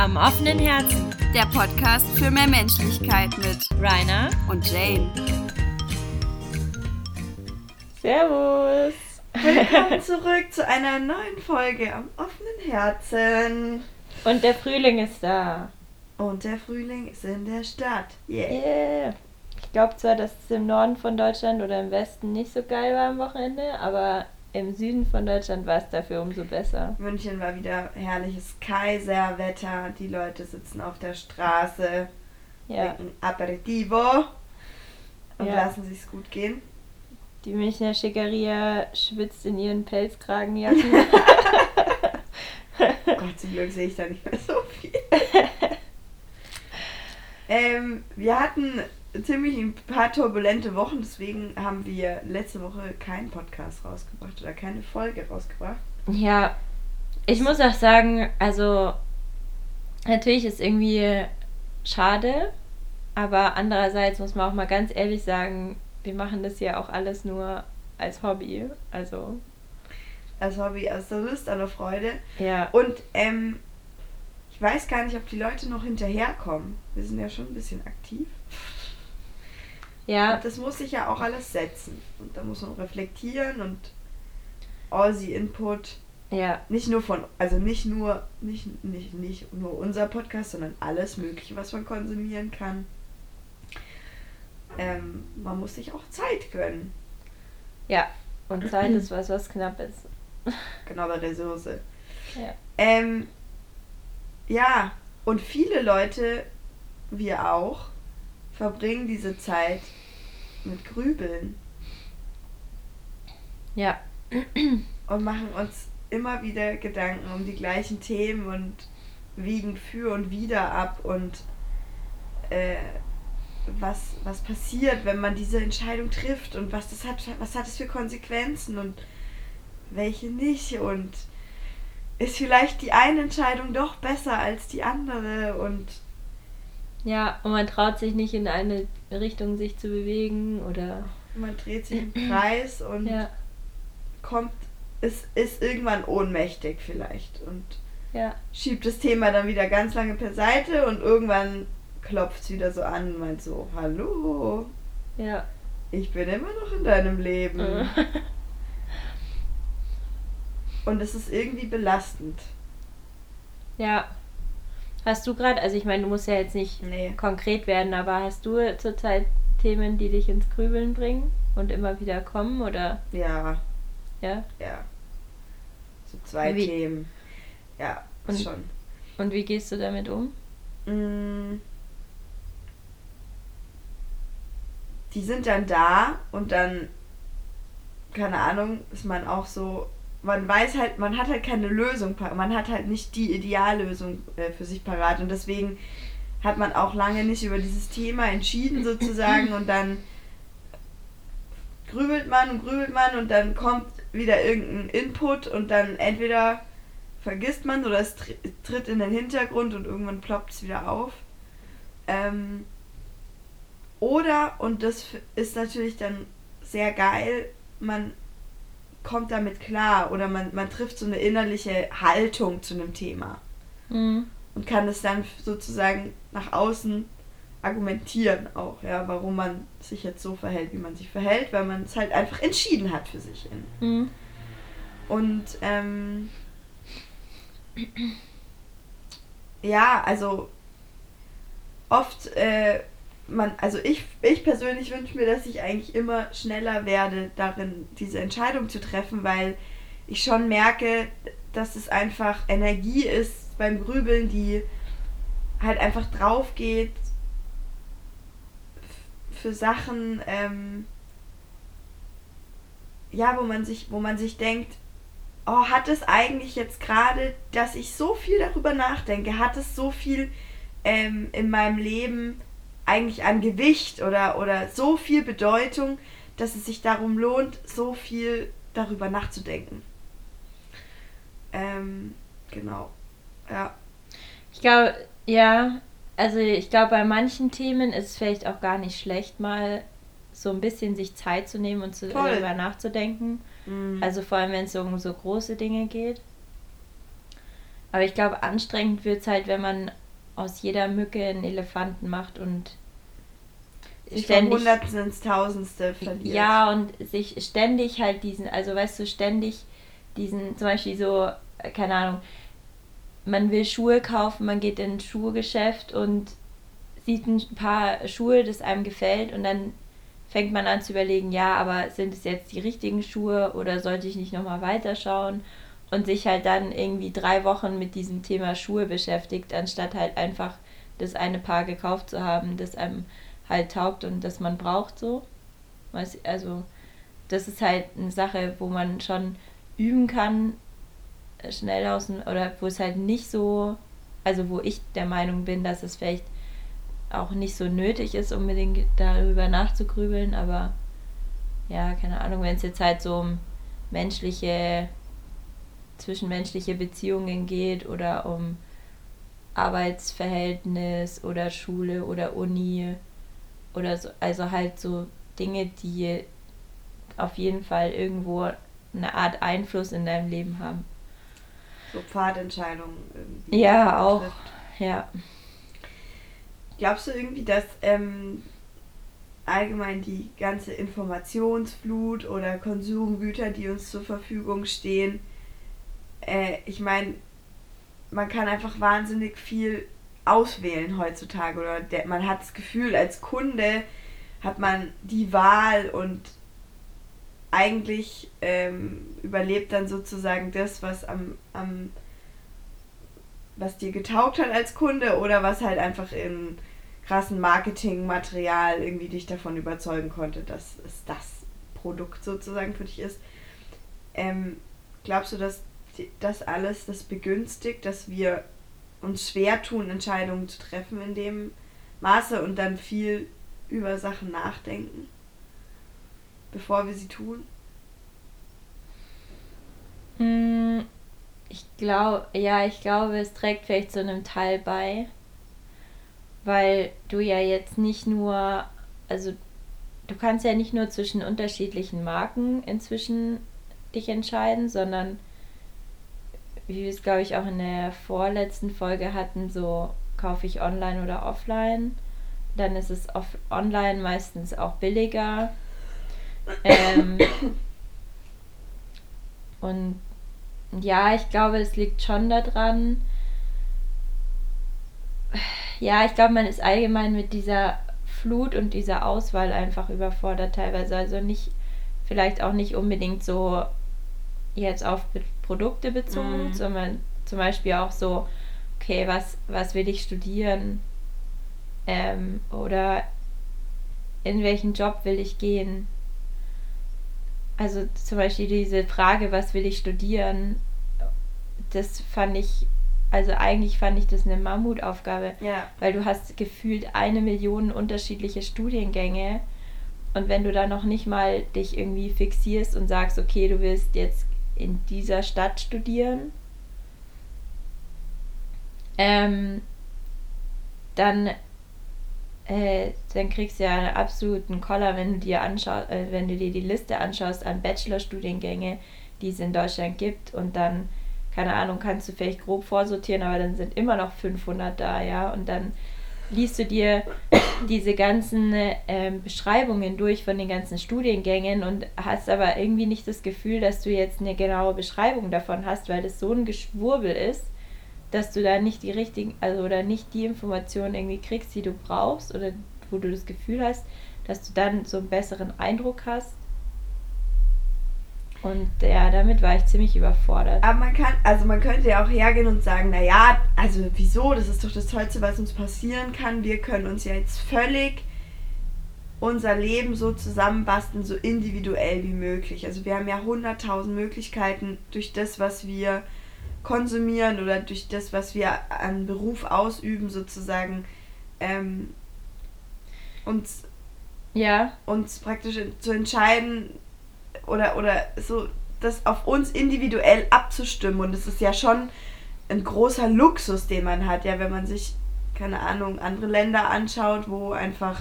Am offenen Herzen. Der Podcast für mehr Menschlichkeit mit Rainer und Jane. Servus. Willkommen zurück zu einer neuen Folge am offenen Herzen. Und der Frühling ist da. Und der Frühling ist in der Stadt. Yeah. yeah. Ich glaube zwar, dass es im Norden von Deutschland oder im Westen nicht so geil war am Wochenende, aber im Süden von Deutschland war es dafür umso besser. München war wieder herrliches Kaiserwetter. Die Leute sitzen auf der Straße, ja. trinken Aperitivo und ja. lassen sich's gut gehen. Die Münchner Schickeria schwitzt in ihren Pelzkragenjacken. Gott, zum Glück sehe ich da nicht mehr so viel. ähm, wir hatten ziemlich ein paar turbulente Wochen, deswegen haben wir letzte Woche keinen Podcast rausgebracht oder keine Folge rausgebracht. Ja, ich muss auch sagen, also natürlich ist irgendwie schade, aber andererseits muss man auch mal ganz ehrlich sagen, wir machen das ja auch alles nur als Hobby, also als Hobby, als Lust an der Freude. Ja. Und ähm, ich weiß gar nicht, ob die Leute noch hinterherkommen. Wir sind ja schon ein bisschen aktiv. Ja. Und das muss sich ja auch alles setzen. Und da muss man reflektieren und Aussie-Input. Ja. Nicht nur von, also nicht nur, nicht, nicht, nicht nur unser Podcast, sondern alles Mögliche, was man konsumieren kann. Ähm, man muss sich auch Zeit gönnen. Ja, und Zeit ist was, was knapp ist. Knappe Ressource. Ja. Ähm, ja, und viele Leute, wir auch, verbringen diese Zeit mit Grübeln. Ja. Und machen uns immer wieder Gedanken um die gleichen Themen und wiegen für und wieder ab und äh, was, was passiert, wenn man diese Entscheidung trifft und was das hat, was hat es für Konsequenzen und welche nicht und ist vielleicht die eine Entscheidung doch besser als die andere und ja, und man traut sich nicht in eine Richtung sich zu bewegen oder. Man dreht sich im Kreis und ja. kommt, ist, ist irgendwann ohnmächtig vielleicht und ja. schiebt das Thema dann wieder ganz lange per Seite und irgendwann klopft es wieder so an und meint so, hallo. Ja. Ich bin immer noch in deinem Leben. und es ist irgendwie belastend. Ja. Hast du gerade, also ich meine, du musst ja jetzt nicht nee. konkret werden, aber hast du zurzeit Themen, die dich ins Grübeln bringen und immer wieder kommen oder? Ja. Ja? Ja. So zwei wie? Themen. Ja, und, schon. Und wie gehst du damit um? Mm. Die sind dann da und dann, keine Ahnung, ist man auch so, man weiß halt, man hat halt keine Lösung, man hat halt nicht die Ideallösung äh, für sich parat und deswegen hat man auch lange nicht über dieses Thema entschieden sozusagen und dann grübelt man und grübelt man und dann kommt wieder irgendein Input und dann entweder vergisst man oder es tritt in den Hintergrund und irgendwann ploppt es wieder auf. Ähm, oder, und das ist natürlich dann sehr geil, man kommt damit klar oder man, man trifft so eine innerliche Haltung zu einem Thema. Mhm. Und kann es dann sozusagen nach außen argumentieren auch, ja, warum man sich jetzt so verhält, wie man sich verhält, weil man es halt einfach entschieden hat für sich. Mhm. Und ähm, ja, also oft äh, man, also ich, ich persönlich wünsche mir, dass ich eigentlich immer schneller werde, darin diese Entscheidung zu treffen, weil ich schon merke, dass es einfach Energie ist beim Grübeln, die halt einfach drauf geht für Sachen, ähm, ja, wo man sich, wo man sich denkt, oh, hat es eigentlich jetzt gerade, dass ich so viel darüber nachdenke, hat es so viel ähm, in meinem Leben eigentlich an Gewicht oder, oder so viel Bedeutung, dass es sich darum lohnt, so viel darüber nachzudenken. Ähm, genau. Ja. Ich glaube, ja, also ich glaube, bei manchen Themen ist es vielleicht auch gar nicht schlecht, mal so ein bisschen sich Zeit zu nehmen und zu, darüber nachzudenken. Mhm. Also vor allem, wenn es um so große Dinge geht. Aber ich glaube, anstrengend wird es halt, wenn man aus jeder Mücke einen Elefanten macht und sich ständig, vom Hundertsten ins Tausendste verliert. Ja, und sich ständig halt diesen, also weißt du, ständig diesen, zum Beispiel so, äh, keine Ahnung, man will Schuhe kaufen, man geht in ein Schuhgeschäft und sieht ein paar Schuhe, das einem gefällt und dann fängt man an zu überlegen, ja, aber sind es jetzt die richtigen Schuhe oder sollte ich nicht nochmal weiterschauen und sich halt dann irgendwie drei Wochen mit diesem Thema Schuhe beschäftigt, anstatt halt einfach das eine Paar gekauft zu haben, das einem halt taugt und das man braucht so. Also das ist halt eine Sache, wo man schon üben kann, schnell aus oder wo es halt nicht so, also wo ich der Meinung bin, dass es vielleicht auch nicht so nötig ist, unbedingt darüber nachzugrübeln, aber ja, keine Ahnung, wenn es jetzt halt so um menschliche, zwischenmenschliche Beziehungen geht oder um Arbeitsverhältnis oder Schule oder Uni oder so, also halt so Dinge, die auf jeden Fall irgendwo eine Art Einfluss in deinem Leben haben. So Pfadentscheidungen irgendwie. Ja, auch. Ja. Glaubst du irgendwie, dass ähm, allgemein die ganze Informationsflut oder Konsumgüter, die uns zur Verfügung stehen, äh, ich meine, man kann einfach wahnsinnig viel auswählen heutzutage oder der, man hat das Gefühl, als Kunde hat man die Wahl und eigentlich ähm, überlebt dann sozusagen das, was am, am was dir getaugt hat als Kunde oder was halt einfach in krassen Marketingmaterial irgendwie dich davon überzeugen konnte, dass es das Produkt sozusagen für dich ist. Ähm, glaubst du, dass das alles das begünstigt, dass wir uns schwer tun, Entscheidungen zu treffen in dem Maße und dann viel über Sachen nachdenken, bevor wir sie tun? Hm, ich glaube, ja, ich glaube, es trägt vielleicht zu einem Teil bei weil du ja jetzt nicht nur, also du kannst ja nicht nur zwischen unterschiedlichen Marken inzwischen dich entscheiden, sondern wie wir es glaube ich auch in der vorletzten Folge hatten, so kaufe ich online oder offline. Dann ist es off online meistens auch billiger. Ähm, und ja, ich glaube, es liegt schon daran, ja, ich glaube, man ist allgemein mit dieser Flut und dieser Auswahl einfach überfordert teilweise. Also nicht, vielleicht auch nicht unbedingt so jetzt auf Produkte bezogen, mm. sondern zum Beispiel auch so, okay, was, was will ich studieren? Ähm, oder in welchen Job will ich gehen? Also zum Beispiel diese Frage, was will ich studieren, das fand ich also eigentlich fand ich das eine Mammutaufgabe, ja. weil du hast gefühlt eine Million unterschiedliche Studiengänge und wenn du da noch nicht mal dich irgendwie fixierst und sagst, okay, du willst jetzt in dieser Stadt studieren, ähm, dann, äh, dann kriegst du ja einen absoluten Koller, wenn du dir anschaust, äh, wenn du dir die Liste anschaust an Bachelorstudiengänge, die es in Deutschland gibt. Und dann keine Ahnung, kannst du vielleicht grob vorsortieren, aber dann sind immer noch 500 da, ja, und dann liest du dir diese ganzen ähm, Beschreibungen durch von den ganzen Studiengängen und hast aber irgendwie nicht das Gefühl, dass du jetzt eine genaue Beschreibung davon hast, weil das so ein Geschwurbel ist, dass du da nicht die richtigen, also oder nicht die Informationen irgendwie kriegst, die du brauchst oder wo du das Gefühl hast, dass du dann so einen besseren Eindruck hast und ja, damit war ich ziemlich überfordert. Aber man kann, also man könnte ja auch hergehen und sagen, naja, also wieso, das ist doch das Tollste, was uns passieren kann. Wir können uns ja jetzt völlig unser Leben so zusammenbasteln, so individuell wie möglich. Also wir haben ja hunderttausend Möglichkeiten durch das, was wir konsumieren oder durch das, was wir an Beruf ausüben, sozusagen ähm, uns, ja. uns praktisch zu entscheiden, oder, oder so das auf uns individuell abzustimmen. Und es ist ja schon ein großer Luxus, den man hat, ja, wenn man sich, keine Ahnung, andere Länder anschaut, wo einfach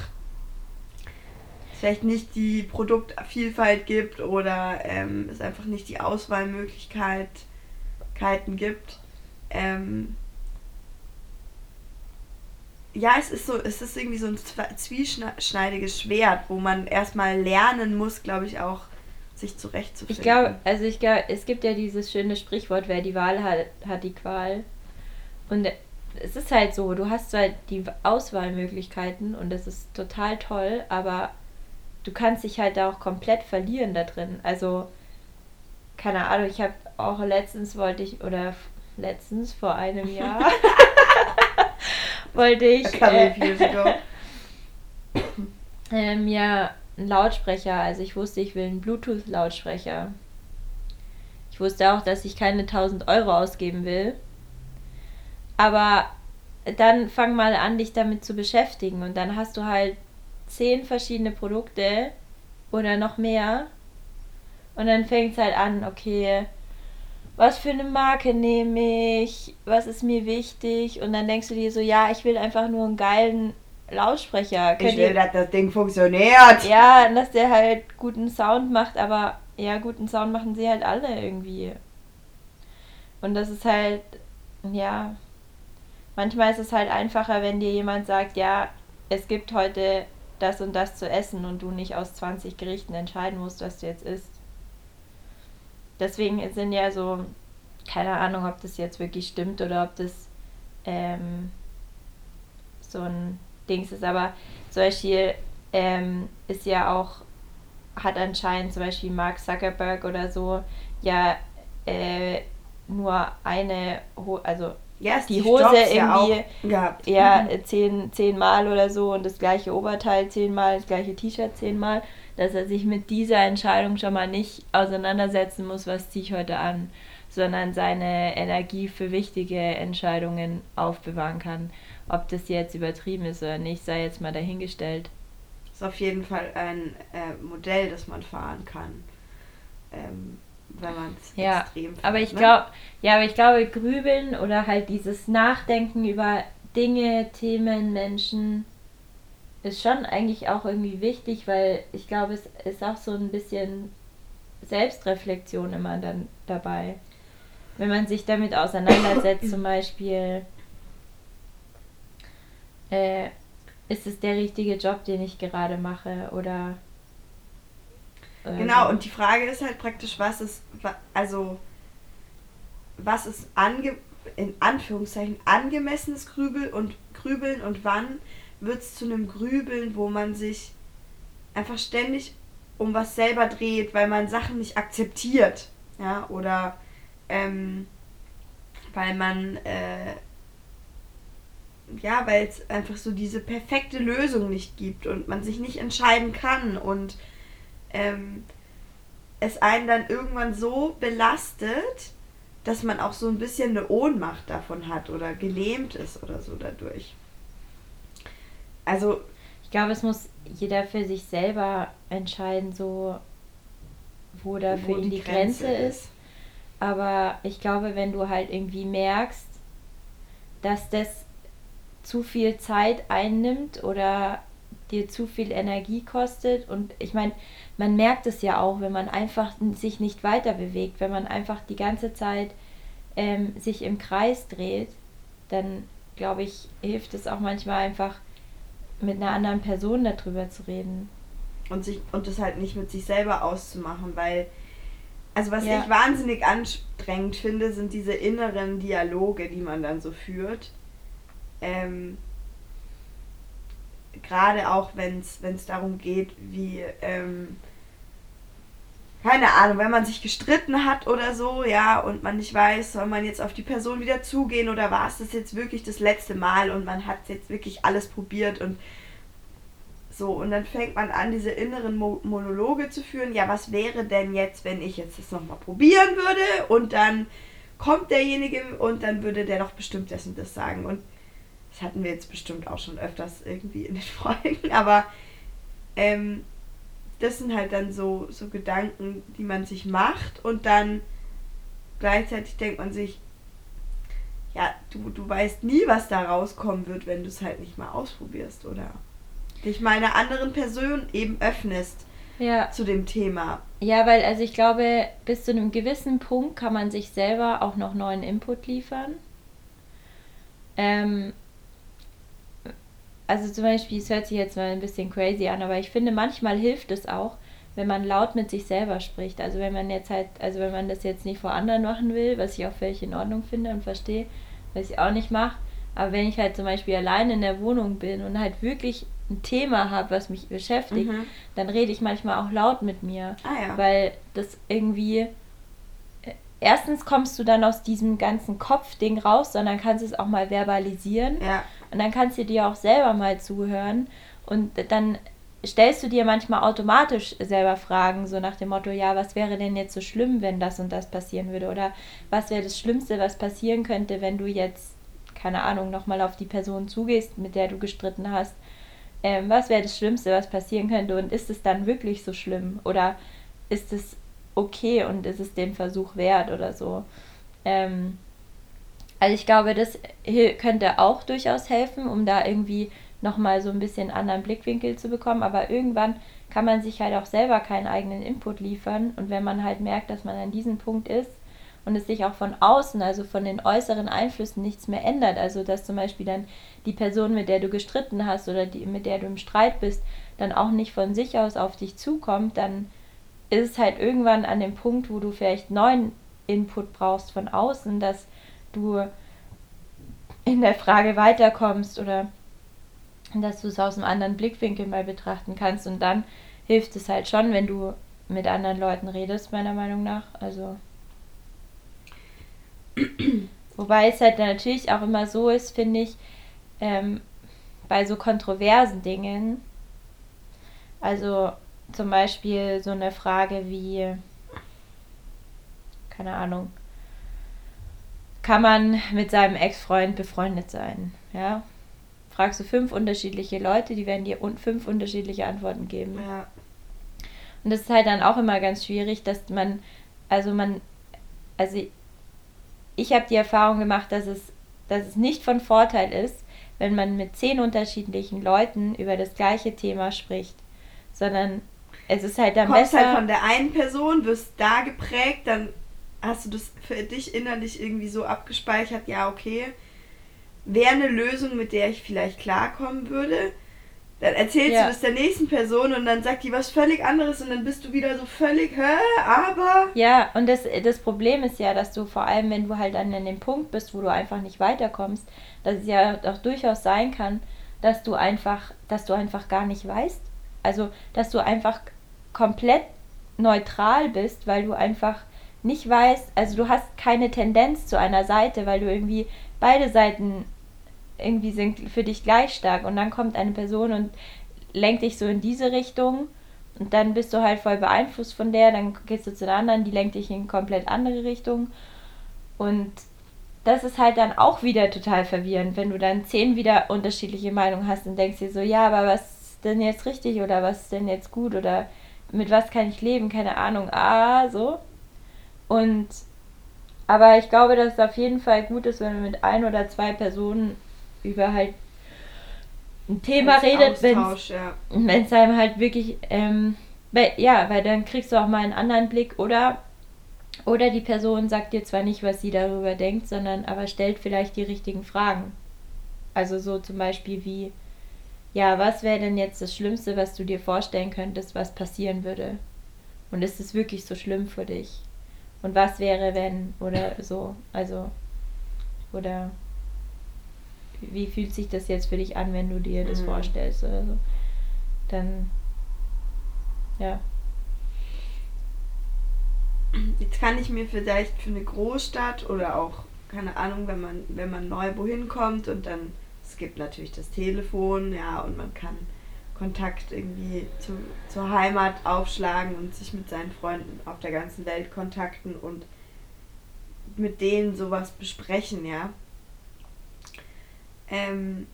vielleicht nicht die Produktvielfalt gibt oder ähm, es einfach nicht die Auswahlmöglichkeiten gibt. ähm, ja, es ist so, es ist irgendwie so ein zwieschneidiges Schwert, wo man erstmal lernen muss, glaube ich, auch sich zurechtzufinden. Ich glaube, also ich glaube, es gibt ja dieses schöne Sprichwort, wer die Wahl hat, hat die Qual. Und es ist halt so, du hast halt die Auswahlmöglichkeiten und das ist total toll, aber du kannst dich halt da auch komplett verlieren da drin. Also, keine Ahnung, ich habe auch letztens wollte ich, oder letztens vor einem Jahr, wollte ich äh, äh, mir einen Lautsprecher, also ich wusste, ich will einen Bluetooth-Lautsprecher. Ich wusste auch, dass ich keine 1000 Euro ausgeben will. Aber dann fang mal an, dich damit zu beschäftigen und dann hast du halt zehn verschiedene Produkte oder noch mehr. Und dann fängt es halt an, okay, was für eine Marke nehme ich, was ist mir wichtig und dann denkst du dir so, ja, ich will einfach nur einen geilen Lautsprecher. Könnt ich will, ihr, dass das Ding funktioniert. Ja, dass der halt guten Sound macht, aber ja, guten Sound machen sie halt alle irgendwie. Und das ist halt, ja, manchmal ist es halt einfacher, wenn dir jemand sagt, ja, es gibt heute das und das zu essen und du nicht aus 20 Gerichten entscheiden musst, was du jetzt isst deswegen sind ja so, keine Ahnung, ob das jetzt wirklich stimmt oder ob das ähm, so ein Dings ist, aber zum Beispiel ähm, ist ja auch, hat anscheinend zum Beispiel Mark Zuckerberg oder so ja äh, nur eine, Ho also yes, die, die Hose irgendwie ja, ja zehn, zehnmal oder so und das gleiche Oberteil zehnmal, das gleiche T-Shirt zehnmal dass er sich mit dieser Entscheidung schon mal nicht auseinandersetzen muss, was ziehe ich heute an, sondern seine Energie für wichtige Entscheidungen aufbewahren kann. Ob das jetzt übertrieben ist oder nicht, sei jetzt mal dahingestellt. Das ist auf jeden Fall ein äh, Modell, das man fahren kann. Ähm, wenn man es ja, extrem fährt, aber ich ne? glaube, ja, aber ich glaube, grübeln oder halt dieses Nachdenken über Dinge, Themen, Menschen, ist schon eigentlich auch irgendwie wichtig, weil ich glaube, es ist auch so ein bisschen Selbstreflexion immer dann dabei. Wenn man sich damit auseinandersetzt, zum Beispiel, äh, ist es der richtige Job, den ich gerade mache oder. Äh, genau, und die Frage ist halt praktisch, was ist, also, was ist ange, in Anführungszeichen angemessenes Grübel und Grübeln und wann wird es zu einem Grübeln, wo man sich einfach ständig um was selber dreht, weil man Sachen nicht akzeptiert. Ja, oder ähm, weil man, äh, ja, weil es einfach so diese perfekte Lösung nicht gibt und man sich nicht entscheiden kann und ähm, es einen dann irgendwann so belastet, dass man auch so ein bisschen eine Ohnmacht davon hat oder gelähmt ist oder so dadurch. Also, ich glaube, es muss jeder für sich selber entscheiden, so wo da für ihn die, die Grenze, Grenze ist. Aber ich glaube, wenn du halt irgendwie merkst, dass das zu viel Zeit einnimmt oder dir zu viel Energie kostet und ich meine, man merkt es ja auch, wenn man einfach sich nicht weiter bewegt, wenn man einfach die ganze Zeit ähm, sich im Kreis dreht, dann glaube ich, hilft es auch manchmal einfach mit einer anderen Person darüber zu reden. Und, sich, und das halt nicht mit sich selber auszumachen, weil, also was ja. ich wahnsinnig anstrengend finde, sind diese inneren Dialoge, die man dann so führt. Ähm, Gerade auch, wenn es darum geht, wie, ähm, keine Ahnung, wenn man sich gestritten hat oder so, ja, und man nicht weiß, soll man jetzt auf die Person wieder zugehen oder war es das jetzt wirklich das letzte Mal und man hat jetzt wirklich alles probiert und so, und dann fängt man an, diese inneren Mo Monologe zu führen. Ja, was wäre denn jetzt, wenn ich jetzt das nochmal probieren würde und dann kommt derjenige und dann würde der doch bestimmt das und das sagen. Und das hatten wir jetzt bestimmt auch schon öfters irgendwie in den Folgen, aber ähm, das sind halt dann so, so Gedanken, die man sich macht und dann gleichzeitig denkt man sich, ja, du, du weißt nie, was da rauskommen wird, wenn du es halt nicht mal ausprobierst, oder? Dich mal einer anderen Person eben öffnest ja. zu dem Thema. Ja, weil also ich glaube, bis zu einem gewissen Punkt kann man sich selber auch noch neuen Input liefern. Ähm, also zum Beispiel, es hört sich jetzt mal ein bisschen crazy an, aber ich finde, manchmal hilft es auch, wenn man laut mit sich selber spricht. Also wenn man jetzt halt, also wenn man das jetzt nicht vor anderen machen will, was ich auch völlig in Ordnung finde und verstehe, was ich auch nicht mache. Aber wenn ich halt zum Beispiel allein in der Wohnung bin und halt wirklich ein Thema habe, was mich beschäftigt, mhm. dann rede ich manchmal auch laut mit mir. Ah, ja. Weil das irgendwie. Erstens kommst du dann aus diesem ganzen Kopfding raus, sondern kannst es auch mal verbalisieren. Ja. Und dann kannst du dir auch selber mal zuhören. Und dann stellst du dir manchmal automatisch selber Fragen, so nach dem Motto, ja, was wäre denn jetzt so schlimm, wenn das und das passieren würde? Oder was wäre das Schlimmste, was passieren könnte, wenn du jetzt, keine Ahnung, nochmal auf die Person zugehst, mit der du gestritten hast? Ähm, was wäre das Schlimmste, was passieren könnte? Und ist es dann wirklich so schlimm? Oder ist es okay und ist es den Versuch wert oder so? Ähm, also ich glaube, das könnte auch durchaus helfen, um da irgendwie nochmal so ein bisschen anderen Blickwinkel zu bekommen. Aber irgendwann kann man sich halt auch selber keinen eigenen Input liefern. Und wenn man halt merkt, dass man an diesem Punkt ist und es sich auch von außen, also von den äußeren Einflüssen nichts mehr ändert, also dass zum Beispiel dann die Person, mit der du gestritten hast oder die, mit der du im Streit bist, dann auch nicht von sich aus auf dich zukommt, dann ist es halt irgendwann an dem Punkt, wo du vielleicht neuen Input brauchst von außen, dass du in der Frage weiterkommst oder dass du es aus einem anderen Blickwinkel mal betrachten kannst und dann hilft es halt schon, wenn du mit anderen Leuten redest, meiner Meinung nach. Also. Wobei es halt natürlich auch immer so ist, finde ich, ähm, bei so kontroversen Dingen, also zum Beispiel so eine Frage wie, keine Ahnung, kann man mit seinem Ex-Freund befreundet sein? Ja, fragst du fünf unterschiedliche Leute, die werden dir fünf unterschiedliche Antworten geben. Ja. Und das ist halt dann auch immer ganz schwierig, dass man, also man, also ich habe die Erfahrung gemacht, dass es, dass es nicht von Vorteil ist, wenn man mit zehn unterschiedlichen Leuten über das gleiche Thema spricht, sondern es ist halt dann Kommst besser. halt von der einen Person, wirst da geprägt, dann hast du das für dich innerlich irgendwie so abgespeichert, ja, okay, wäre eine Lösung, mit der ich vielleicht klarkommen würde. Dann erzählst ja. du das der nächsten Person und dann sagt die was völlig anderes und dann bist du wieder so völlig, hä, aber. Ja, und das, das Problem ist ja, dass du vor allem, wenn du halt dann an dem Punkt bist, wo du einfach nicht weiterkommst, dass es ja auch durchaus sein kann, dass du einfach, dass du einfach gar nicht weißt. Also, dass du einfach komplett neutral bist, weil du einfach nicht weißt, also du hast keine Tendenz zu einer Seite, weil du irgendwie beide Seiten irgendwie sind für dich gleich stark und dann kommt eine Person und lenkt dich so in diese Richtung und dann bist du halt voll beeinflusst von der, dann gehst du zu der anderen, die lenkt dich in komplett andere Richtung und das ist halt dann auch wieder total verwirrend, wenn du dann zehn wieder unterschiedliche Meinungen hast und denkst dir so, ja, aber was ist denn jetzt richtig oder was ist denn jetzt gut oder mit was kann ich leben, keine Ahnung, ah, so. Und aber ich glaube, dass es auf jeden Fall gut ist, wenn man mit ein oder zwei Personen über halt ein Thema Als redet, wenn es ja. einem halt wirklich, ähm, weil, ja, weil dann kriegst du auch mal einen anderen Blick oder oder die Person sagt dir zwar nicht, was sie darüber denkt, sondern aber stellt vielleicht die richtigen Fragen. Also so zum Beispiel wie, ja, was wäre denn jetzt das Schlimmste, was du dir vorstellen könntest, was passieren würde? Und ist es wirklich so schlimm für dich? Und was wäre, wenn? Oder so. Also, oder wie fühlt sich das jetzt für dich an, wenn du dir das mhm. vorstellst oder so. Dann, ja. Jetzt kann ich mir vielleicht für eine Großstadt oder auch, keine Ahnung, wenn man, wenn man neu wohin kommt und dann, gibt natürlich das Telefon, ja, und man kann Kontakt irgendwie zu, zur Heimat aufschlagen und sich mit seinen Freunden auf der ganzen Welt kontakten und mit denen sowas besprechen, ja. Ähm,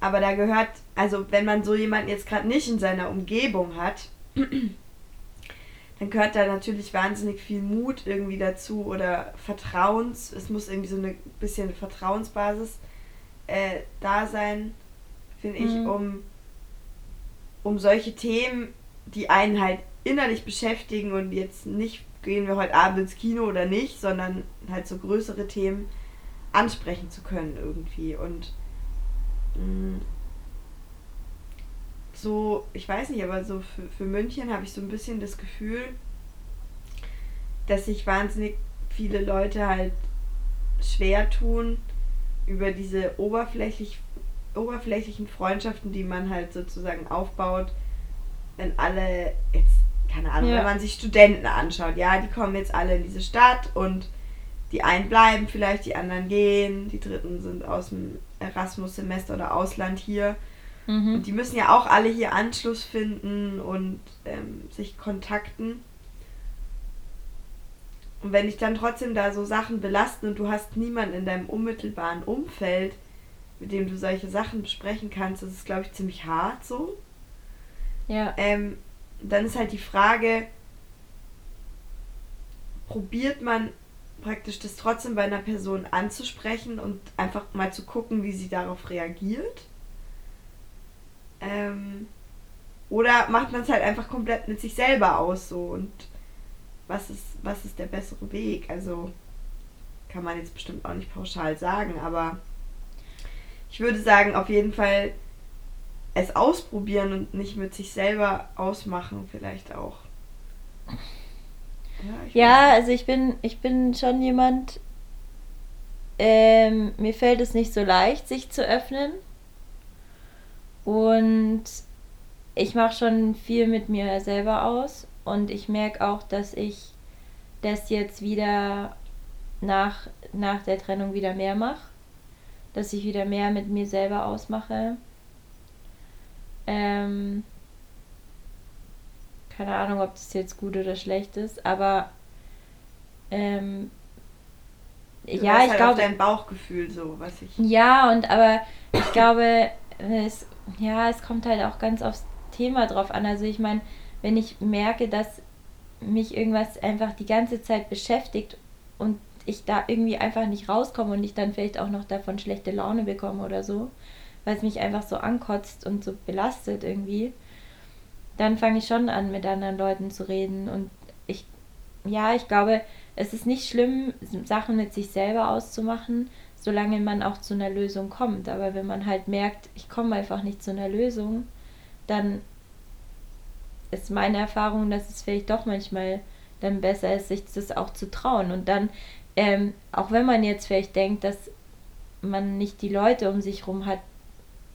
aber da gehört, also wenn man so jemanden jetzt gerade nicht in seiner Umgebung hat, dann gehört da natürlich wahnsinnig viel Mut irgendwie dazu oder Vertrauens, es muss irgendwie so eine bisschen Vertrauensbasis äh, da sein, finde ich, mhm. um, um solche Themen, die einen halt innerlich beschäftigen und jetzt nicht gehen wir heute Abend ins Kino oder nicht, sondern halt so größere Themen ansprechen zu können irgendwie. Und mh, mm, so, ich weiß nicht, aber so für, für München habe ich so ein bisschen das Gefühl, dass sich wahnsinnig viele Leute halt schwer tun, über diese oberflächlich, oberflächlichen Freundschaften, die man halt sozusagen aufbaut, wenn alle jetzt, keine Ahnung, ja. wenn man sich Studenten anschaut, ja, die kommen jetzt alle in diese Stadt und die einen bleiben vielleicht, die anderen gehen, die dritten sind aus dem Erasmus-Semester oder Ausland hier. Mhm. Und die müssen ja auch alle hier Anschluss finden und ähm, sich kontakten. Und wenn dich dann trotzdem da so Sachen belasten und du hast niemanden in deinem unmittelbaren Umfeld, mit dem du solche Sachen besprechen kannst, das ist, glaube ich, ziemlich hart so. Ja. Ähm, dann ist halt die Frage, probiert man praktisch das trotzdem bei einer Person anzusprechen und einfach mal zu gucken, wie sie darauf reagiert? Ähm, oder macht man es halt einfach komplett mit sich selber aus so und was ist, was ist der bessere Weg? Also kann man jetzt bestimmt auch nicht pauschal sagen, aber ich würde sagen, auf jeden Fall es ausprobieren und nicht mit sich selber ausmachen, vielleicht auch. Ja, ja also ich bin, ich bin schon jemand, ähm, mir fällt es nicht so leicht, sich zu öffnen. Und ich mache schon viel mit mir selber aus. Und ich merke auch, dass ich das jetzt wieder nach, nach der Trennung wieder mehr mache. Dass ich wieder mehr mit mir selber ausmache. Ähm, keine Ahnung, ob das jetzt gut oder schlecht ist, aber ähm, ja, ich halt glaube. dein Bauchgefühl so, was ich. Ja, und aber ich glaube, es, ja, es kommt halt auch ganz aufs Thema drauf an. Also ich meine, wenn ich merke, dass mich irgendwas einfach die ganze Zeit beschäftigt und ich da irgendwie einfach nicht rauskomme und ich dann vielleicht auch noch davon schlechte Laune bekomme oder so, weil es mich einfach so ankotzt und so belastet irgendwie, dann fange ich schon an, mit anderen Leuten zu reden. Und ich, ja, ich glaube, es ist nicht schlimm, Sachen mit sich selber auszumachen, solange man auch zu einer Lösung kommt. Aber wenn man halt merkt, ich komme einfach nicht zu einer Lösung, dann ist meine Erfahrung, dass es vielleicht doch manchmal dann besser ist, sich das auch zu trauen. Und dann, ähm, auch wenn man jetzt vielleicht denkt, dass man nicht die Leute um sich rum hat,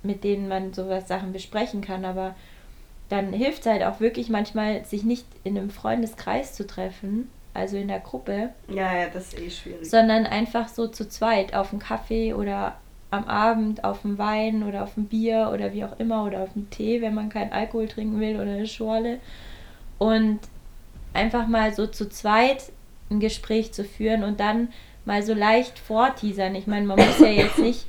mit denen man sowas Sachen besprechen kann, aber dann hilft es halt auch wirklich manchmal, sich nicht in einem Freundeskreis zu treffen, also in der Gruppe. Ja, ja, das ist eh schwierig. Sondern einfach so zu zweit auf einen Kaffee oder am Abend auf dem Wein oder auf dem Bier oder wie auch immer oder auf dem Tee, wenn man keinen Alkohol trinken will oder eine Schorle. Und einfach mal so zu zweit ein Gespräch zu führen und dann mal so leicht vorteasern. Ich meine, man muss ja jetzt nicht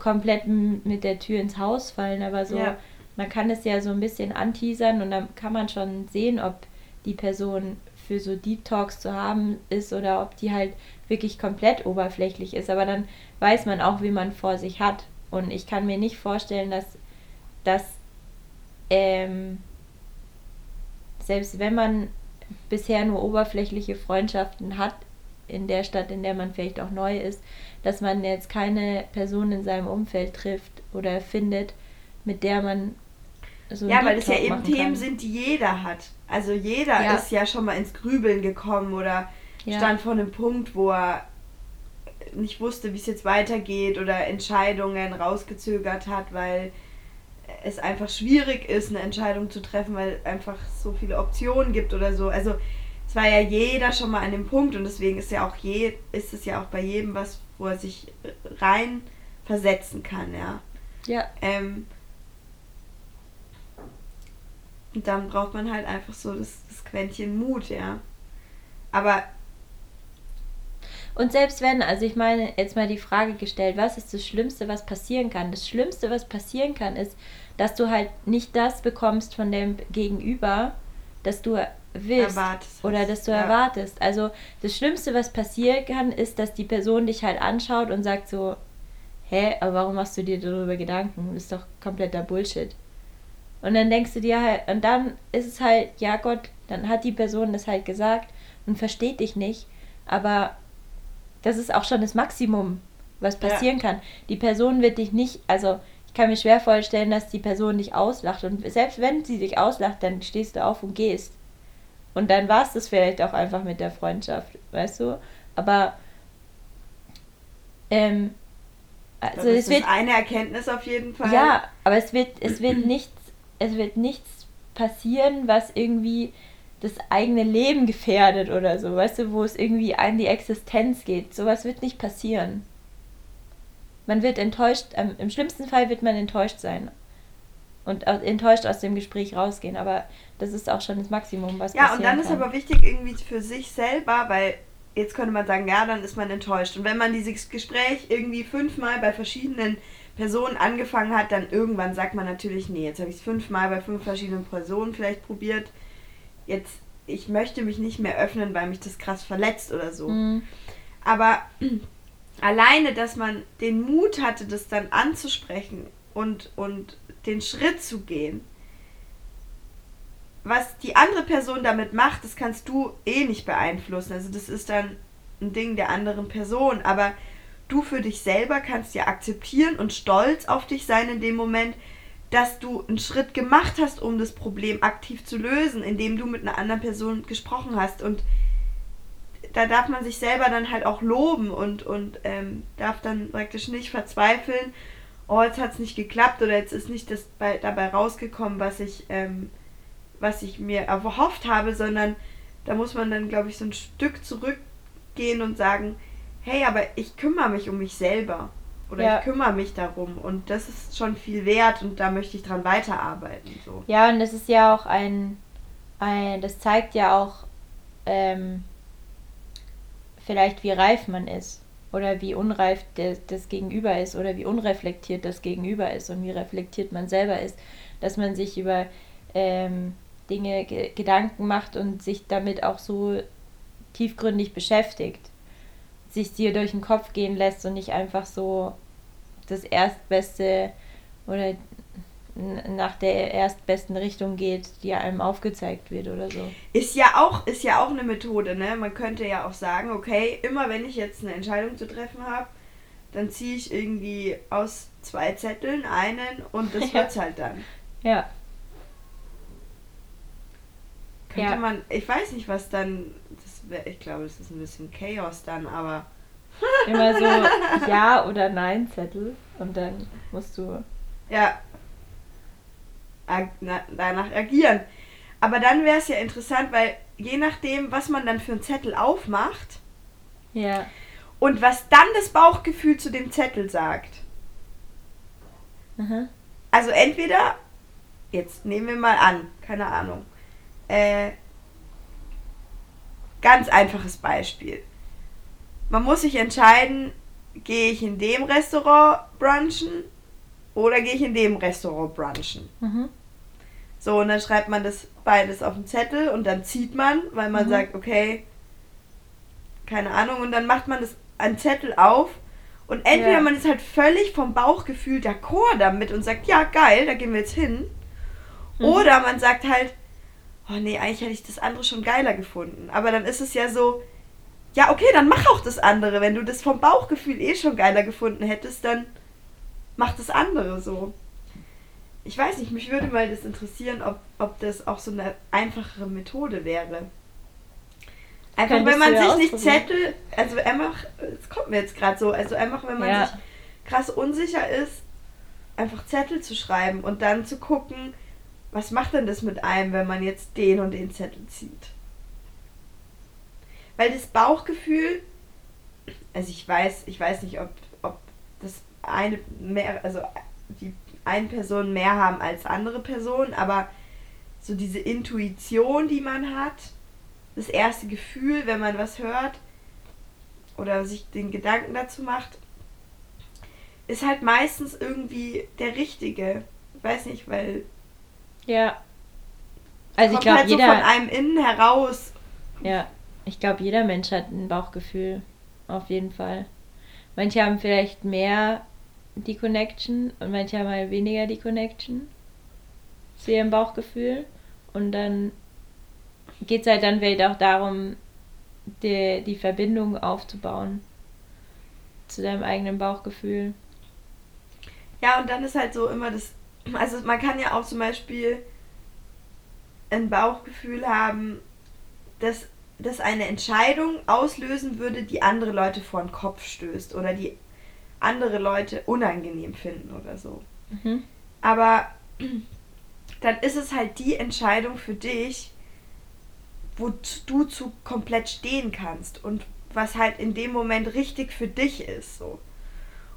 komplett mit der Tür ins Haus fallen, aber so, ja. man kann es ja so ein bisschen anteasern und dann kann man schon sehen, ob die Person für so Deep Talks zu haben ist oder ob die halt wirklich komplett oberflächlich ist. Aber dann weiß man auch, wie man vor sich hat. Und ich kann mir nicht vorstellen, dass, dass ähm, selbst wenn man bisher nur oberflächliche Freundschaften hat, in der Stadt, in der man vielleicht auch neu ist, dass man jetzt keine Person in seinem Umfeld trifft oder findet, mit der man so Ja, weil es ja eben Themen kann. sind, die jeder hat. Also jeder ja. ist ja schon mal ins Grübeln gekommen oder ja. stand vor einem Punkt, wo er nicht wusste, wie es jetzt weitergeht oder Entscheidungen rausgezögert hat, weil es einfach schwierig ist, eine Entscheidung zu treffen, weil einfach so viele Optionen gibt oder so. Also es war ja jeder schon mal an dem Punkt und deswegen ist ja auch je, ist es ja auch bei jedem was, wo er sich rein versetzen kann, ja. Ja. Ähm, und dann braucht man halt einfach so das, das Quäntchen Mut, ja. Aber. Und selbst wenn, also ich meine, jetzt mal die Frage gestellt, was ist das Schlimmste, was passieren kann? Das Schlimmste, was passieren kann, ist, dass du halt nicht das bekommst von dem Gegenüber, das du willst erwartest. oder dass du ja. erwartest. Also das Schlimmste, was passieren kann, ist, dass die Person dich halt anschaut und sagt so, hä, aber warum machst du dir darüber Gedanken? Das ist doch kompletter Bullshit. Und dann denkst du dir halt, und dann ist es halt, ja Gott, dann hat die Person das halt gesagt und versteht dich nicht. Aber das ist auch schon das Maximum, was passieren ja. kann. Die Person wird dich nicht, also ich kann mir schwer vorstellen, dass die Person dich auslacht. Und selbst wenn sie dich auslacht, dann stehst du auf und gehst. Und dann war es das vielleicht auch einfach mit der Freundschaft, weißt du? Aber ähm, also das es wird eine Erkenntnis auf jeden Fall. Ja, aber es wird es wird nichts es wird nichts passieren, was irgendwie das eigene Leben gefährdet oder so, weißt du, wo es irgendwie an die Existenz geht. Sowas wird nicht passieren. Man wird enttäuscht, ähm, im schlimmsten Fall wird man enttäuscht sein und enttäuscht aus dem Gespräch rausgehen, aber das ist auch schon das Maximum, was Ja, und dann kann. ist aber wichtig irgendwie für sich selber, weil jetzt könnte man sagen, ja, dann ist man enttäuscht. Und wenn man dieses Gespräch irgendwie fünfmal bei verschiedenen Personen angefangen hat, dann irgendwann sagt man natürlich, nee, jetzt habe ich es fünfmal bei fünf verschiedenen Personen vielleicht probiert. Jetzt, ich möchte mich nicht mehr öffnen, weil mich das krass verletzt oder so. Mhm. Aber alleine, dass man den Mut hatte, das dann anzusprechen und, und den Schritt zu gehen, was die andere Person damit macht, das kannst du eh nicht beeinflussen. Also das ist dann ein Ding der anderen Person. Aber du für dich selber kannst ja akzeptieren und stolz auf dich sein in dem Moment, dass du einen Schritt gemacht hast, um das Problem aktiv zu lösen, indem du mit einer anderen Person gesprochen hast. Und da darf man sich selber dann halt auch loben und, und ähm, darf dann praktisch nicht verzweifeln, oh, jetzt hat es nicht geklappt oder jetzt ist nicht das bei, dabei rausgekommen, was ich, ähm, was ich mir erhofft habe, sondern da muss man dann, glaube ich, so ein Stück zurückgehen und sagen, hey, aber ich kümmere mich um mich selber. Oder ja. ich kümmere mich darum. Und das ist schon viel wert und da möchte ich dran weiterarbeiten. So. Ja, und das ist ja auch ein, ein das zeigt ja auch ähm, vielleicht, wie reif man ist. Oder wie unreif das, das Gegenüber ist. Oder wie unreflektiert das Gegenüber ist. Und wie reflektiert man selber ist. Dass man sich über ähm, Dinge Gedanken macht und sich damit auch so tiefgründig beschäftigt sich dir durch den Kopf gehen lässt und nicht einfach so das Erstbeste oder nach der erstbesten Richtung geht, die einem aufgezeigt wird oder so. Ist ja auch, ist ja auch eine Methode, ne? Man könnte ja auch sagen, okay, immer wenn ich jetzt eine Entscheidung zu treffen habe, dann ziehe ich irgendwie aus zwei Zetteln einen und das ja. wird's halt dann. Ja. Könnte ja. man, ich weiß nicht, was dann, wär, ich glaube, das ist ein bisschen Chaos dann, aber. Immer so Ja- oder Nein-Zettel und dann musst du. Ja. danach agieren. Aber dann wäre es ja interessant, weil je nachdem, was man dann für einen Zettel aufmacht. Ja. Und was dann das Bauchgefühl zu dem Zettel sagt. Mhm. Also entweder, jetzt nehmen wir mal an, keine Ahnung, äh, ganz einfaches Beispiel. Man muss sich entscheiden, gehe ich in dem Restaurant brunchen oder gehe ich in dem Restaurant brunchen. Mhm. So, und dann schreibt man das beides auf den Zettel und dann zieht man, weil man mhm. sagt, okay, keine Ahnung, und dann macht man das an Zettel auf und entweder ja. man ist halt völlig vom Bauchgefühl d'accord damit und sagt, ja, geil, da gehen wir jetzt hin. Mhm. Oder man sagt halt, oh nee, eigentlich hätte ich das andere schon geiler gefunden. Aber dann ist es ja so, ja, okay, dann mach auch das andere. Wenn du das vom Bauchgefühl eh schon geiler gefunden hättest, dann mach das andere so. Ich weiß nicht, mich würde mal das interessieren, ob, ob das auch so eine einfachere Methode wäre. Einfach, Könntest wenn man sich nicht Zettel, also einfach, das kommt mir jetzt gerade so, also einfach, wenn man ja. sich krass unsicher ist, einfach Zettel zu schreiben und dann zu gucken, was macht denn das mit einem, wenn man jetzt den und den Zettel zieht? Weil das Bauchgefühl, also ich weiß, ich weiß nicht, ob, ob das eine mehr, also die eine Person mehr haben als andere Personen, aber so diese Intuition, die man hat, das erste Gefühl, wenn man was hört oder sich den Gedanken dazu macht, ist halt meistens irgendwie der richtige. Ich weiß nicht, weil ja. Also ich glaube, halt jeder so von einem innen heraus. Ja, ich glaube, jeder Mensch hat ein Bauchgefühl. Auf jeden Fall. Manche haben vielleicht mehr die Connection und manche haben halt weniger die Connection zu ihrem Bauchgefühl. Und dann geht es halt dann vielleicht auch darum, die, die Verbindung aufzubauen. zu deinem eigenen Bauchgefühl. Ja, und dann ist halt so immer das. Also man kann ja auch zum Beispiel ein Bauchgefühl haben, dass das eine Entscheidung auslösen würde, die andere Leute vor den Kopf stößt oder die andere Leute unangenehm finden oder so. Mhm. Aber dann ist es halt die Entscheidung für dich, wo du zu komplett stehen kannst und was halt in dem Moment richtig für dich ist. So.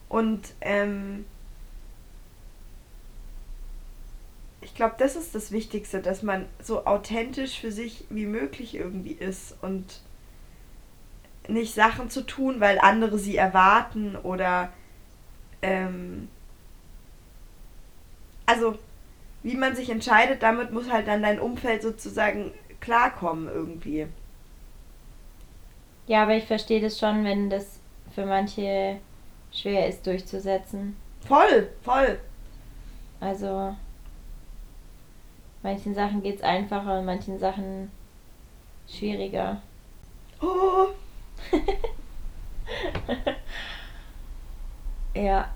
Und ähm, ich glaube, das ist das Wichtigste, dass man so authentisch für sich wie möglich irgendwie ist und nicht Sachen zu tun, weil andere sie erwarten oder ähm, also wie man sich entscheidet, damit muss halt dann dein Umfeld sozusagen klarkommen irgendwie. Ja, aber ich verstehe das schon, wenn das für manche schwer ist durchzusetzen. Voll, voll. Also manchen Sachen geht es einfacher und manchen Sachen schwieriger. Oh. ja.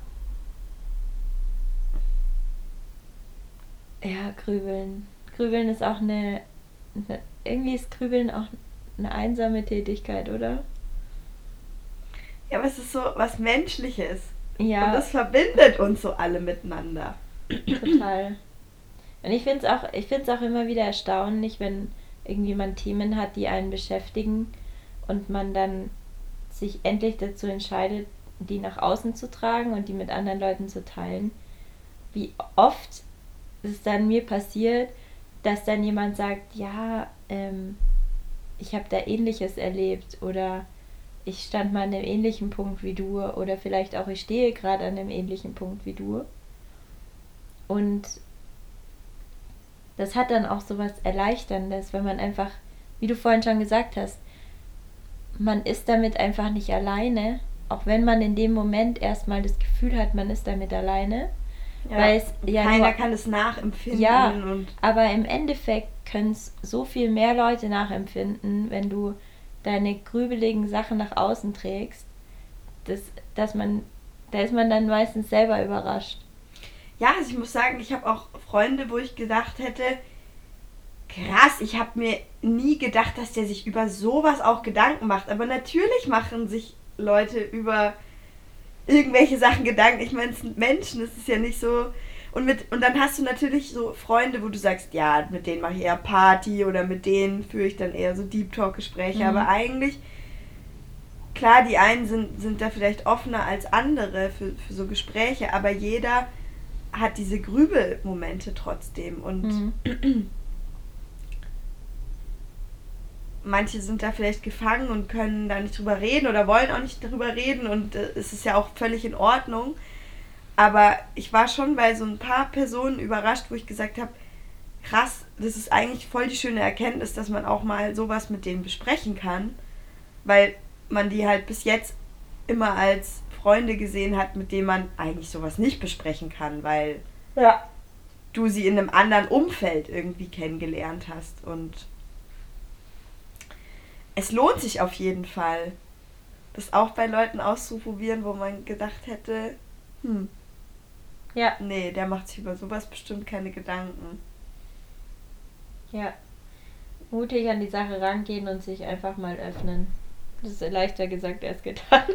Ja, Grübeln. Grübeln ist auch eine, eine. Irgendwie ist Grübeln auch eine einsame Tätigkeit, oder? Ja, aber es ist so was Menschliches. Ja. Und das verbindet uns so alle miteinander. Total. Und ich finde es auch, auch immer wieder erstaunlich, wenn irgendjemand Themen hat, die einen beschäftigen und man dann sich endlich dazu entscheidet, die nach außen zu tragen und die mit anderen Leuten zu teilen. Wie oft es dann mir passiert, dass dann jemand sagt, ja, ähm, ich habe da ähnliches erlebt oder ich stand mal an einem ähnlichen Punkt wie du oder vielleicht auch ich stehe gerade an einem ähnlichen Punkt wie du. Und das hat dann auch so was Erleichterndes, wenn man einfach, wie du vorhin schon gesagt hast, man ist damit einfach nicht alleine, auch wenn man in dem Moment erstmal das Gefühl hat, man ist damit alleine. Ja, weil es ja keiner nur, kann es nachempfinden. Ja, aber im Endeffekt können es so viel mehr Leute nachempfinden, wenn du deine grübeligen Sachen nach außen trägst, dass, dass man, da ist man dann meistens selber überrascht. Ja, also ich muss sagen, ich habe auch Freunde, wo ich gedacht hätte, krass, ich habe mir nie gedacht, dass der sich über sowas auch Gedanken macht. Aber natürlich machen sich Leute über irgendwelche Sachen Gedanken. Ich meine, es sind Menschen, es ist ja nicht so. Und, mit, und dann hast du natürlich so Freunde, wo du sagst, ja, mit denen mache ich eher Party oder mit denen führe ich dann eher so Deep Talk-Gespräche. Mhm. Aber eigentlich, klar, die einen sind, sind da vielleicht offener als andere für, für so Gespräche, aber jeder hat diese Grübelmomente trotzdem. Und mhm. manche sind da vielleicht gefangen und können da nicht drüber reden oder wollen auch nicht drüber reden und äh, es ist ja auch völlig in Ordnung. Aber ich war schon bei so ein paar Personen überrascht, wo ich gesagt habe, krass, das ist eigentlich voll die schöne Erkenntnis, dass man auch mal sowas mit denen besprechen kann, weil man die halt bis jetzt immer als Freunde gesehen hat, mit denen man eigentlich sowas nicht besprechen kann, weil ja. du sie in einem anderen Umfeld irgendwie kennengelernt hast und es lohnt sich auf jeden Fall, das auch bei Leuten auszuprobieren, wo man gedacht hätte, hm, ja. Nee, der macht sich über sowas bestimmt keine Gedanken. Ja. Mutig an die Sache rangehen und sich einfach mal öffnen. Das ist leichter gesagt als getan.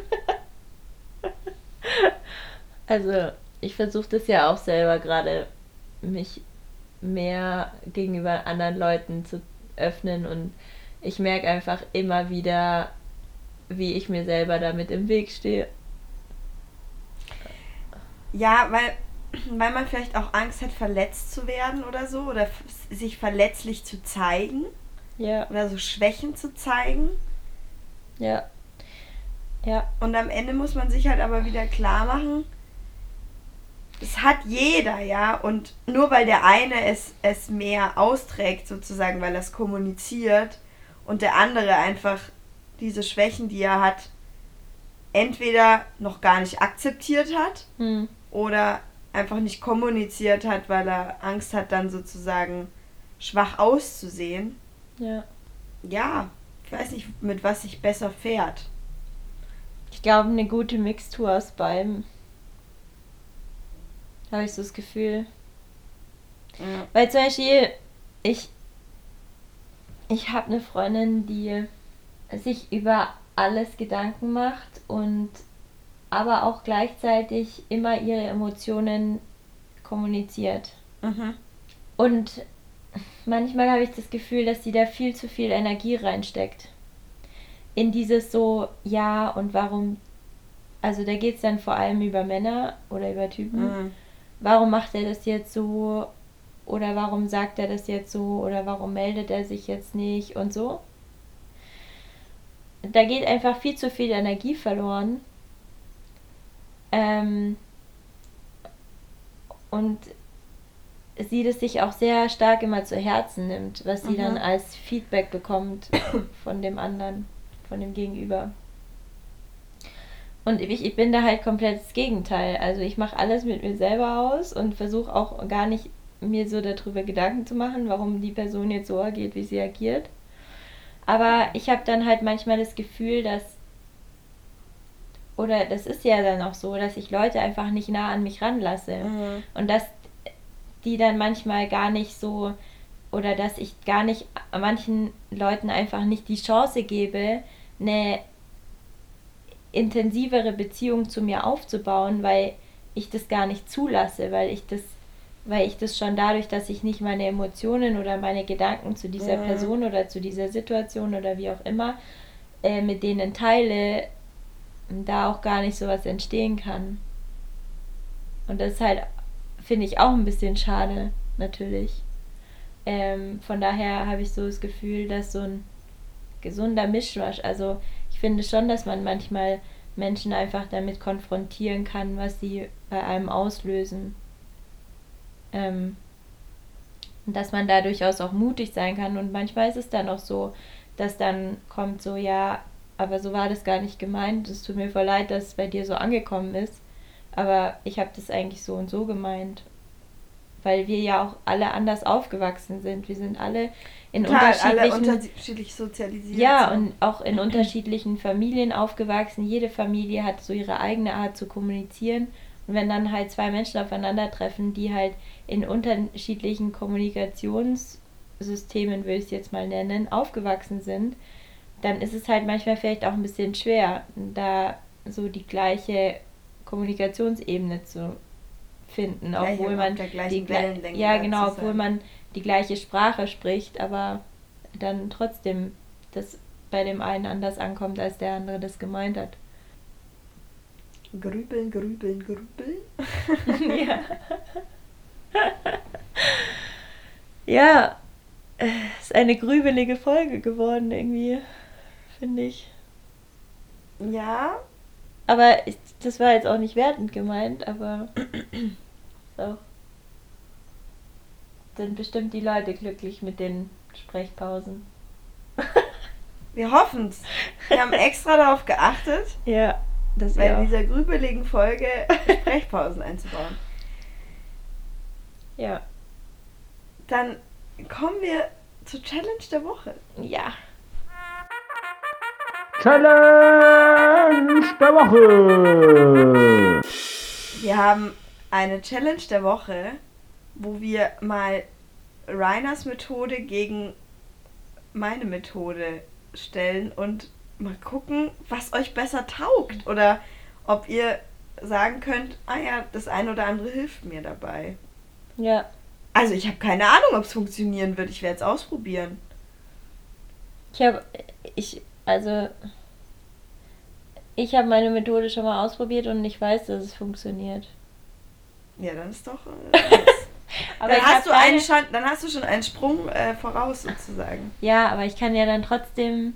also, ich versuche das ja auch selber gerade, mich mehr gegenüber anderen Leuten zu öffnen und ich merke einfach immer wieder, wie ich mir selber damit im Weg stehe. Ja, weil, weil man vielleicht auch Angst hat, verletzt zu werden oder so, oder sich verletzlich zu zeigen. Ja. Oder so Schwächen zu zeigen. Ja. Ja. Und am Ende muss man sich halt aber wieder klar machen, es hat jeder, ja. Und nur weil der eine es, es mehr austrägt, sozusagen, weil er es kommuniziert, und der andere einfach diese Schwächen, die er hat, entweder noch gar nicht akzeptiert hat hm. oder einfach nicht kommuniziert hat, weil er Angst hat, dann sozusagen schwach auszusehen. Ja. Ja, ich weiß nicht, mit was sich besser fährt. Ich glaube, eine gute Mixtur aus beidem. Habe ich so das Gefühl. Ja. Weil zum Beispiel, ich, ich habe eine Freundin, die sich über alles Gedanken macht und aber auch gleichzeitig immer ihre Emotionen kommuniziert. Mhm. Und manchmal habe ich das Gefühl, dass sie da viel zu viel Energie reinsteckt. In dieses so, ja, und warum. Also da geht es dann vor allem über Männer oder über Typen. Mhm. Warum macht er das jetzt so? Oder warum sagt er das jetzt so? Oder warum meldet er sich jetzt nicht? Und so. Da geht einfach viel zu viel Energie verloren. Ähm, und sie das sich auch sehr stark immer zu Herzen nimmt, was sie Mhm. dann als Feedback bekommt von dem anderen, von dem Gegenüber. Und ich, ich bin da halt komplett das Gegenteil. Also ich mache alles mit mir selber aus und versuche auch gar nicht mir so darüber Gedanken zu machen, warum die Person jetzt so agiert, wie sie agiert. Aber ich habe dann halt manchmal das Gefühl, dass, oder das ist ja dann auch so, dass ich Leute einfach nicht nah an mich ranlasse. Mhm. Und dass die dann manchmal gar nicht so, oder dass ich gar nicht manchen Leuten einfach nicht die Chance gebe, eine intensivere Beziehung zu mir aufzubauen, weil ich das gar nicht zulasse, weil ich das, weil ich das schon dadurch, dass ich nicht meine Emotionen oder meine Gedanken zu dieser Mhm. Person oder zu dieser Situation oder wie auch immer äh, mit denen teile, da auch gar nicht sowas entstehen kann. Und das ist halt, finde ich, auch ein bisschen schade, natürlich. Ähm, von daher habe ich so das Gefühl, dass so ein gesunder Mischmasch, also ich finde schon, dass man manchmal Menschen einfach damit konfrontieren kann, was sie bei einem auslösen. Ähm, und dass man da durchaus auch mutig sein kann. Und manchmal ist es dann auch so, dass dann kommt so, ja, aber so war das gar nicht gemeint. Es tut mir voll leid, dass es bei dir so angekommen ist. Aber ich habe das eigentlich so und so gemeint. Weil wir ja auch alle anders aufgewachsen sind. Wir sind alle in Klar, alle unterschiedlichen unterschiedlich sozialisiert. ja, so. und auch in unterschiedlichen Familien aufgewachsen. Jede Familie hat so ihre eigene Art zu kommunizieren. Und wenn dann halt zwei Menschen aufeinandertreffen, die halt in unterschiedlichen Kommunikationssystemen, würde ich es jetzt mal nennen, aufgewachsen sind, dann ist es halt manchmal vielleicht auch ein bisschen schwer, da so die gleiche Kommunikationsebene zu finden, obwohl man die, ja genau, obwohl sein. man die gleiche Sprache spricht, aber dann trotzdem das bei dem einen anders ankommt, als der andere das gemeint hat. Grübeln, grübeln, grübeln. ja. ja, ist eine grübelige Folge geworden irgendwie, finde ich. Ja, Aber ich, das war jetzt auch nicht wertend gemeint, aber so. Sind bestimmt die Leute glücklich mit den Sprechpausen. wir hoffen's. Wir haben extra darauf geachtet, Ja, das bei wäre auch. dieser grübeligen Folge Sprechpausen einzubauen. Ja. Dann kommen wir zur Challenge der Woche. Ja. Challenge der Woche. Wir haben eine Challenge der Woche, wo wir mal Rainers Methode gegen meine Methode stellen und mal gucken, was euch besser taugt oder ob ihr sagen könnt, ah ja, das eine oder andere hilft mir dabei. Ja. Also ich habe keine Ahnung, ob es funktionieren wird. Ich werde es ausprobieren. Ich habe, ich, also, ich habe meine Methode schon mal ausprobiert und ich weiß, dass es funktioniert. Ja, dann ist doch. Äh, dann, hast du einen schon, dann hast du schon einen Sprung äh, voraus sozusagen. Ja, aber ich kann ja dann trotzdem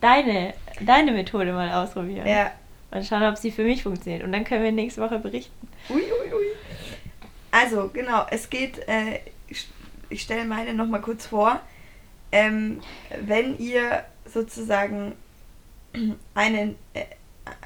deine, deine Methode mal ausprobieren. Ja. Und schauen, ob sie für mich funktioniert. Und dann können wir nächste Woche berichten. Ui, ui, ui. Also, genau, es geht, äh, ich, ich stelle meine nochmal kurz vor. Ähm, wenn ihr sozusagen einen, äh,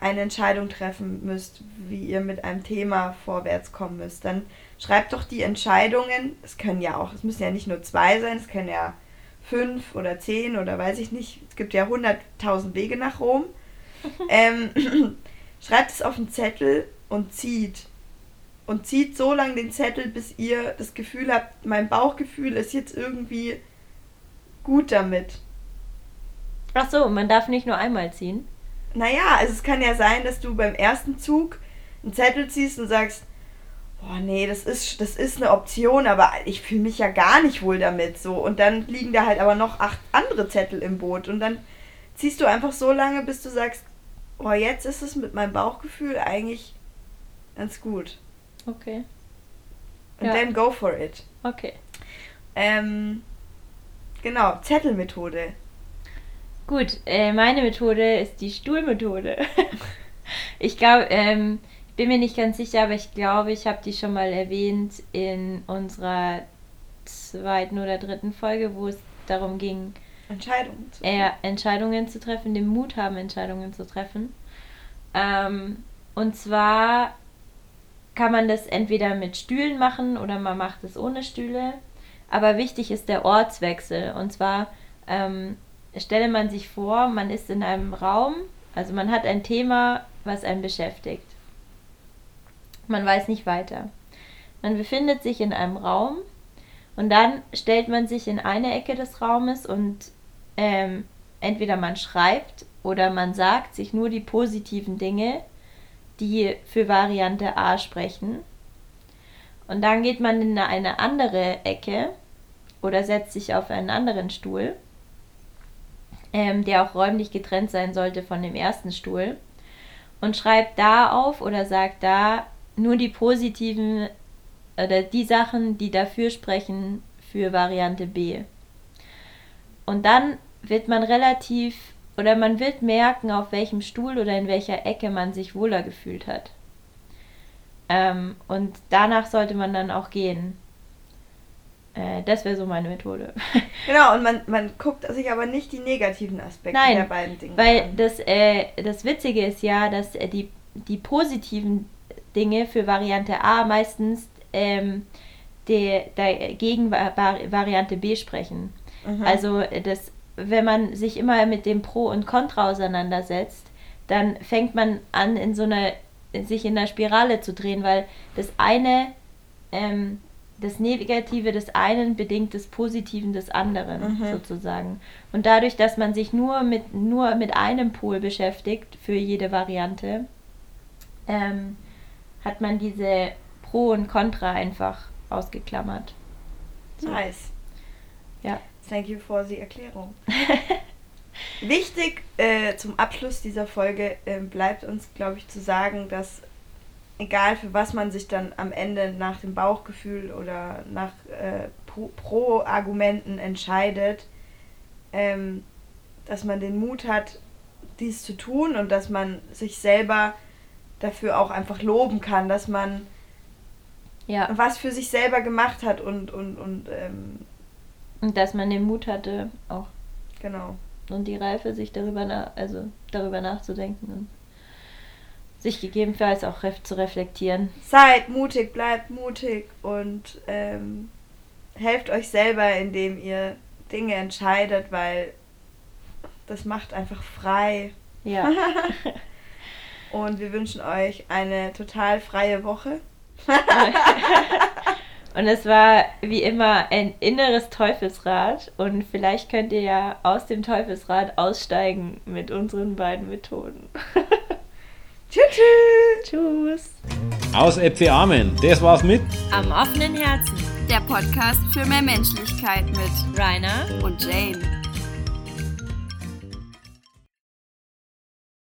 eine Entscheidung treffen müsst, wie ihr mit einem Thema vorwärts kommen müsst, dann schreibt doch die Entscheidungen, es können ja auch, es müssen ja nicht nur zwei sein, es können ja fünf oder zehn oder weiß ich nicht, es gibt ja hunderttausend Wege nach Rom. ähm, schreibt es auf einen Zettel und zieht. Und zieht so lange den Zettel, bis ihr das Gefühl habt, mein Bauchgefühl ist jetzt irgendwie gut damit. Ach so, man darf nicht nur einmal ziehen. Naja, also es kann ja sein, dass du beim ersten Zug einen Zettel ziehst und sagst, boah, nee, das ist, das ist eine Option, aber ich fühle mich ja gar nicht wohl damit. So. Und dann liegen da halt aber noch acht andere Zettel im Boot. Und dann ziehst du einfach so lange, bis du sagst, oh, jetzt ist es mit meinem Bauchgefühl eigentlich ganz gut. Okay. Und Ja. then go for it. Okay. Ähm, genau, Zettelmethode. Gut, äh, meine Methode ist die Stuhlmethode. ich glaube, ähm, bin mir nicht ganz sicher, aber ich glaube, ich habe die schon mal erwähnt in unserer zweiten oder dritten Folge, wo es darum ging, Entscheidungen zu eher Entscheidungen zu treffen, den Mut haben, Entscheidungen zu treffen. Ähm, und zwar kann man das entweder mit Stühlen machen oder man macht es ohne Stühle. Aber wichtig ist der Ortswechsel. Und zwar ähm, stelle man sich vor, man ist in einem Raum, also man hat ein Thema, was einen beschäftigt. Man weiß nicht weiter. Man befindet sich in einem Raum und dann stellt man sich in eine Ecke des Raumes und ähm, entweder man schreibt oder man sagt sich nur die positiven Dinge, die für Variante A sprechen. Und dann geht man in eine andere Ecke oder setzt sich auf einen anderen Stuhl, ähm, der auch räumlich getrennt sein sollte von dem ersten Stuhl, und schreibt da auf oder sagt da nur die positiven oder die Sachen, die dafür sprechen für Variante B. Und dann wird man relativ oder man wird merken, auf welchem Stuhl oder in welcher Ecke man sich wohler gefühlt hat. Ähm, und danach sollte man dann auch gehen. Äh, das wäre so meine Methode. Genau, und man, man guckt sich aber nicht die negativen Aspekte Nein, der beiden Dinge Weil an. das, äh, das Witzige ist ja, dass äh, die, die positiven Dinge für Variante A meistens ähm, dagegen Va- Va- Variante B sprechen. Mhm. Also äh, das, wenn man sich immer mit dem Pro und Contra auseinandersetzt, dann fängt man an, in so einer, sich in einer Spirale zu drehen, weil das eine, ähm, das Negative des einen bedingt das Positiven des anderen, Mhm. sozusagen. Und dadurch, dass man sich nur mit, nur mit einem Pol beschäftigt für jede Variante, ähm, hat man diese Pro und Contra einfach ausgeklammert. Nice. Ja. Thank you for the Erklärung. Wichtig äh, zum Abschluss dieser Folge äh, bleibt uns, glaube ich, zu sagen, dass egal für was man sich dann am Ende nach dem Bauchgefühl oder nach äh, Pro- Pro-Argumenten entscheidet, ähm, dass man den Mut hat, dies zu tun und dass man sich selber dafür auch einfach loben kann, dass man Ja. was für sich selber gemacht hat und, und, und ähm, Und dass man den Mut hatte, auch genau. und die Reife, sich darüber, na also darüber nachzudenken und sich gegebenenfalls auch ref zu reflektieren. Seid mutig, bleibt mutig und ähm, helft euch selber, indem ihr Dinge entscheidet, weil das macht einfach frei. Ja. Und wir wünschen euch eine total freie Woche. und es war wie immer ein inneres Teufelsrad und vielleicht könnt ihr ja aus dem Teufelsrad aussteigen mit unseren beiden Methoden. Tschüss. Tschüss. Aus Äpfel Amen. Das war's mit Am offenen Herzen. Der Podcast für mehr Menschlichkeit mit Rainer und Jane.